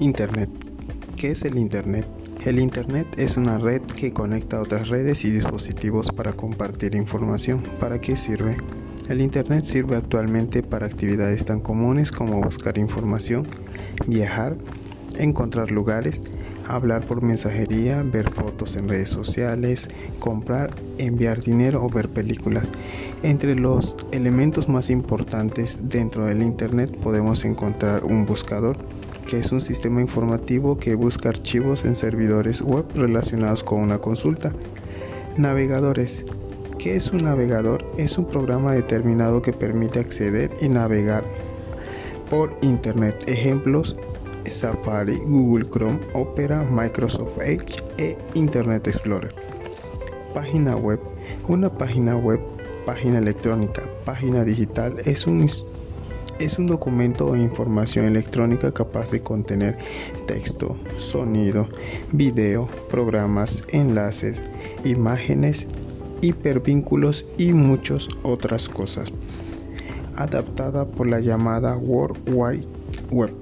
Internet. ¿Qué es el Internet? El Internet es una red que conecta otras redes y dispositivos para compartir información. ¿Para qué sirve? El Internet sirve actualmente para actividades tan comunes como buscar información, viajar, encontrar lugares, hablar por mensajería, ver fotos en redes sociales, comprar, enviar dinero o ver películas. Entre los elementos más importantes dentro del Internet podemos encontrar un buscador, que es un sistema informativo que busca archivos en servidores web relacionados con una consulta. Navegadores. ¿Qué es un navegador? Es un programa determinado que permite acceder y navegar por Internet. Ejemplos Safari, Google Chrome, Opera, Microsoft Edge e Internet Explorer. Página web. Una página web, página electrónica, página digital es un es un documento o información electrónica capaz de contener texto, sonido, video, programas, enlaces, imágenes, hipervínculos y muchas otras cosas. Adaptada por la llamada World Wide Web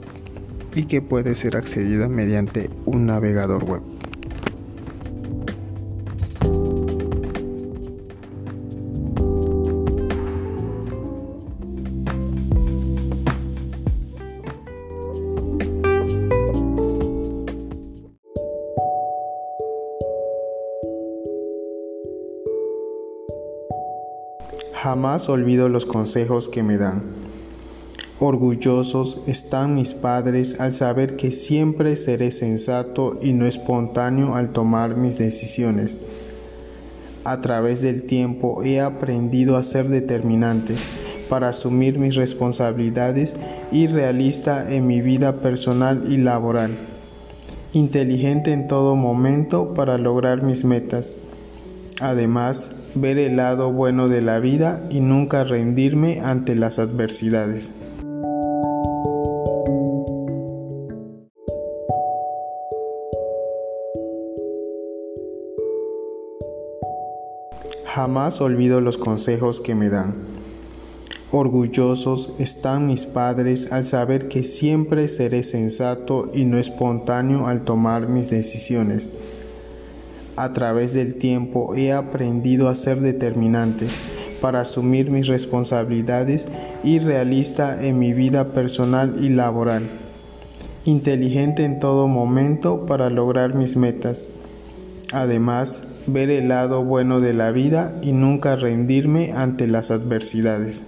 y que puede ser accedida mediante un navegador web. Jamás olvido los consejos que me dan. Orgullosos están mis padres al saber que siempre seré sensato y no espontáneo al tomar mis decisiones. A través del tiempo he aprendido a ser determinante para asumir mis responsabilidades y realista en mi vida personal y laboral. Inteligente en todo momento para lograr mis metas. Además, ver el lado bueno de la vida y nunca rendirme ante las adversidades. Jamás olvido los consejos que me dan. Orgullosos están mis padres al saber que siempre seré sensato y no espontáneo al tomar mis decisiones a través del tiempo he aprendido a ser determinante para asumir mis responsabilidades y realista en mi vida personal y laboral. Inteligente en todo momento para lograr mis metas. Además, ver el lado bueno de la vida y nunca rendirme ante las adversidades.